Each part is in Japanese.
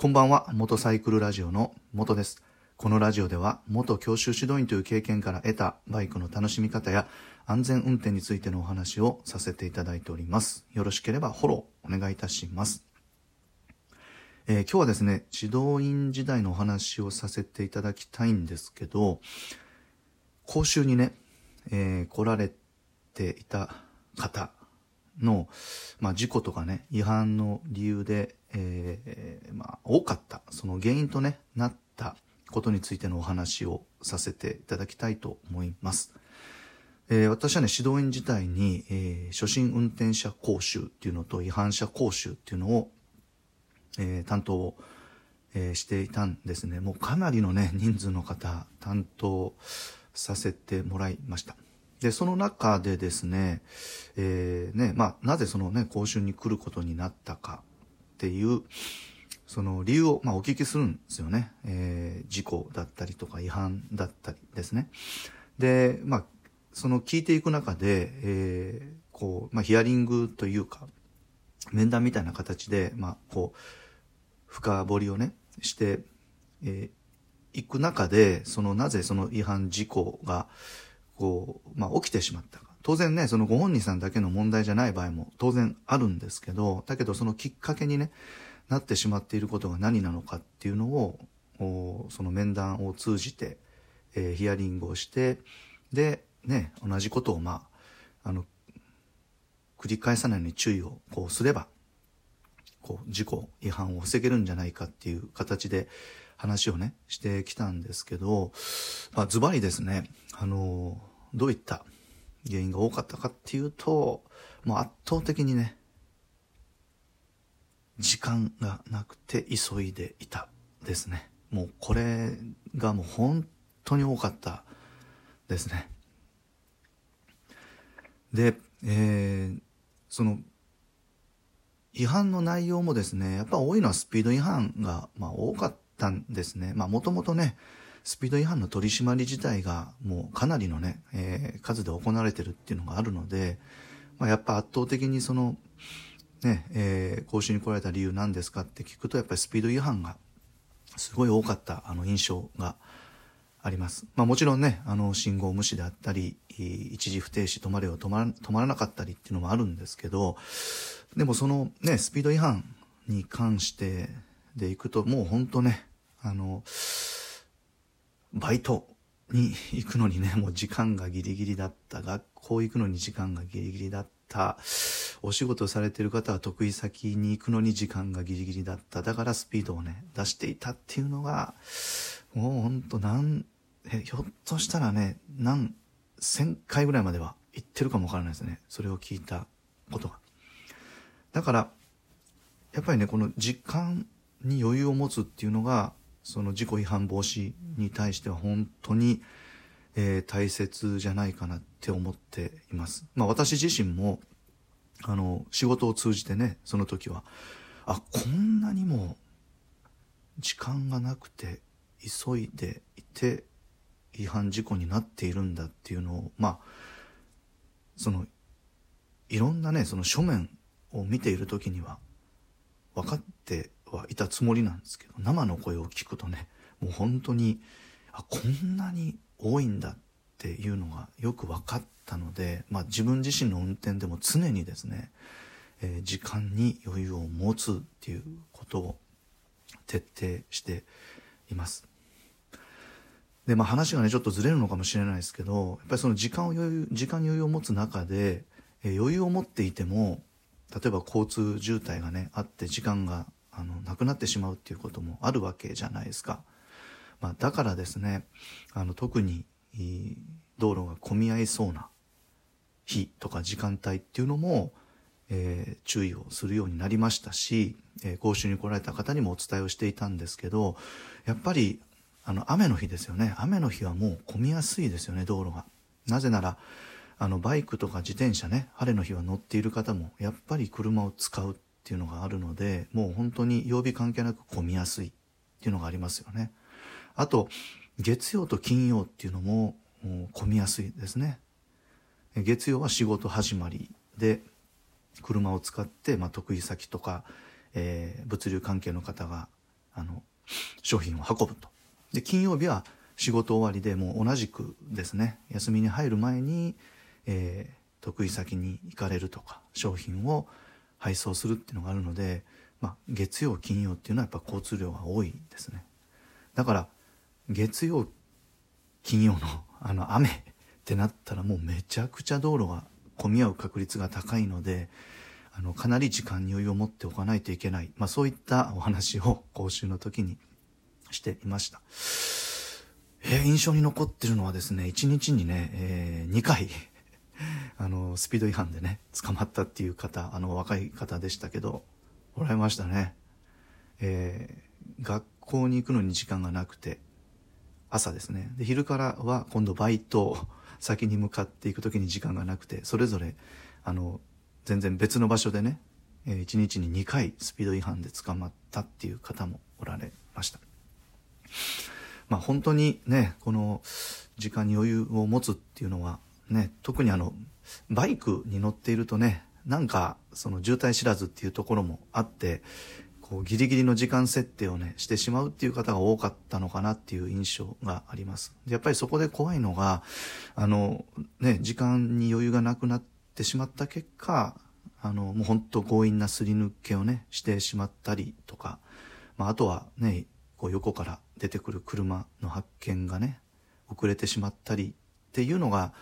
こんばんは、元サイクルラジオの元です。このラジオでは、元教習指導員という経験から得たバイクの楽しみ方や安全運転についてのお話をさせていただいております。よろしければフォローお願いいたします。えー、今日はですね、指導員時代のお話をさせていただきたいんですけど、講習にね、えー、来られていた方の、まあ、事故とかね、違反の理由で、えー、多かった、その原因とね、なったことについてのお話をさせていただきたいと思います。えー、私はね、指導員自体に、えー、初心運転者講習っていうのと違反者講習っていうのを、えー、担当を、え、していたんですね。もうかなりのね、人数の方、担当させてもらいました。で、その中でですね、えー、ね、まあ、なぜそのね、講習に来ることになったかっていう、その理由を、まあ、お聞きするんですよね。えー、事故だったりとか違反だったりですね。で、まあ、その聞いていく中で、えー、こう、まあ、ヒアリングというか、面談みたいな形で、まあ、こう、深掘りをね、して、えー、いく中で、そのなぜその違反事故が、こう、まあ、起きてしまったか。当然ね、そのご本人さんだけの問題じゃない場合も当然あるんですけど、だけどそのきっかけにね、なってしまっていることが何なのかっていうのを、その面談を通じて、えー、ヒアリングをして、で、ね、同じことをまあ、あの、繰り返さないように注意をこうすれば、こう、事故、違反を防げるんじゃないかっていう形で話をね、してきたんですけど、まあ、ズバリですね、あの、どういった原因が多かったかっていうと、もう圧倒的にね、時間がなくて急いでいたですね。もうこれがもう本当に多かったですね。で、えー、その、違反の内容もですね、やっぱ多いのはスピード違反が、まあ、多かったんですね。まあもともとね、スピード違反の取り締まり自体がもうかなりのね、えー、数で行われてるっていうのがあるので、まあ、やっぱ圧倒的にその、ね、えー、講習に来られた理由なんですかって聞くと、やっぱりスピード違反がすごい多かったあの印象があります。まあもちろんね、あの信号無視であったり、一時不停止止まれを止ま止まらなかったりっていうのもあるんですけど、でもそのね、スピード違反に関してでいくと、もうほんとね、あの、バイトに行くのにね、もう時間がギリギリだった。学校行くのに時間がギリギリだった。お仕事されてる方は得意先に行くのに時間がギリギリだった。だからスピードをね、出していたっていうのが、もうほんと何、え、ひょっとしたらね、何、千回ぐらいまでは行ってるかもわからないですね。それを聞いたことが。だから、やっぱりね、この時間に余裕を持つっていうのが、その事故違反防止に対しては本当に、えー、大切じゃないかなって思っています。まあ私自身も、あの、仕事を通じてね、その時は、あ、こんなにも時間がなくて急いでいて違反事故になっているんだっていうのを、まあ、その、いろんなね、その書面を見ている時には分かってはいたつもりなんですけど、生の声を聞くとね、もう本当に、あ、こんなに多いんだっていうのがよく分かったので、まあ自分自身の運転でも常にですね、えー、時間に余裕を持つっていうことを徹底しています。で、まあ話がね、ちょっとずれるのかもしれないですけど、やっぱりその時間を余裕、時間に余裕を持つ中で、えー、余裕を持っていても、例えば交通渋滞がね、あって時間があのなくなってしまうっていうこともあるわけじゃないですか。まあ、だからですねあの特に道路が混み合いそうな日とか時間帯っていうのも、えー、注意をするようになりましたし、えー、講習に来られた方にもお伝えをしていたんですけどやっぱりあの雨の日ですよね雨の日はもう混みやすいですよね道路が。なぜならあのバイクとか自転車ね晴れの日は乗っている方もやっぱり車を使うっていうのがあるので、もう本当に曜日関係なく混みやすいっていうのがありますよね。あと、月曜と金曜っていうのも混みやすいですね。月曜は仕事始まりで、車を使って、まあ、得意先とか、えー、物流関係の方があの商品を運ぶと。で、金曜日は仕事終わりでもう同じくですね、休みに入る前に、えー、得意先に行かれるとか、商品を配送するっていうのがあるので、まあ、月曜、金曜っていうのはやっぱ交通量が多いですね。だから、月曜、金曜のあの雨 ってなったらもうめちゃくちゃ道路が混み合う確率が高いので、あの、かなり時間に余裕を持っておかないといけない。まあそういったお話を 講習の時にしていました。えー、印象に残ってるのはですね、1日にね、えー、2回 あの、スピード違反でね、捕まったっていう方、あの、若い方でしたけど、おられましたね。えー、学校に行くのに時間がなくて、朝ですね。で、昼からは今度バイト、先に向かっていく時に時間がなくて、それぞれ、あの、全然別の場所でね、え、1日に2回スピード違反で捕まったっていう方もおられました。まあ本当にね、この時間に余裕を持つっていうのはね、特にあの、バイクに乗っているとね、なんかその渋滞知らずっていうところもあって、こうギリギリの時間設定をね、してしまうっていう方が多かったのかなっていう印象があります。やっぱりそこで怖いのが、あの、ね、時間に余裕がなくなってしまった結果、あの、もう本当強引なすり抜けをね、してしまったりとか、まあ、あとはね、こう横から出てくる車の発見がね、遅れてしまったりっていうのが、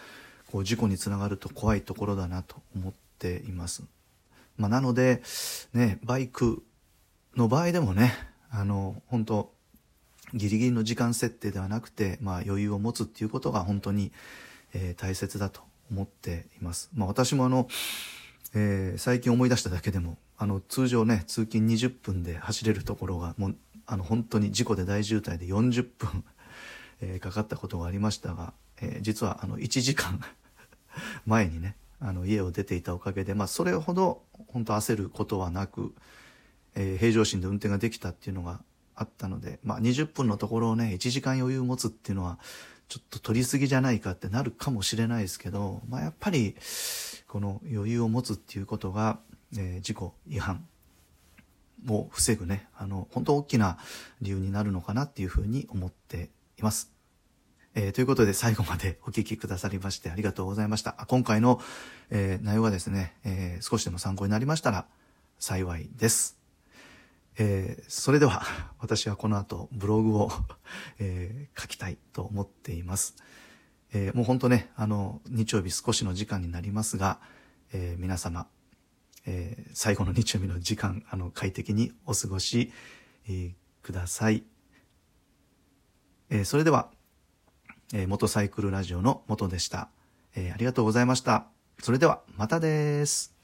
こう事故につながると怖いところだなと思っています。まあ、なので、ね、バイクの場合でもね、あの、本当ギリギリの時間設定ではなくて、まあ余裕を持つっていうことが本当に、えー、大切だと思っています。まあ私もあの、えー、最近思い出しただけでも、あの、通常ね、通勤20分で走れるところが、もう、あの、本当に事故で大渋滞で40分 えー、かかったことがありましたが、えー、実はあの、1時間 前にね、あの、家を出ていたおかげで、まあ、それほど、本当焦ることはなく、えー、平常心で運転ができたっていうのがあったので、まあ、20分のところをね、1時間余裕持つっていうのは、ちょっと取りすぎじゃないかってなるかもしれないですけど、まあ、やっぱり、この余裕を持つっていうことが、えー、事故違反を防ぐね、あの、本当大きな理由になるのかなっていうふうに思っています。えー、ということで最後までお聞きくださりましてありがとうございました。今回の、えー、内容がですね、えー、少しでも参考になりましたら幸いです。えー、それでは 私はこの後ブログを えー、書きたいと思っています。えー、もう本当ね、あの、日曜日少しの時間になりますが、えー、皆様、えー、最後の日曜日の時間、あの、快適にお過ごし、えー、ください。えー、それでは、えー、元サイクルラジオの元でした。えー、ありがとうございました。それでは、またです。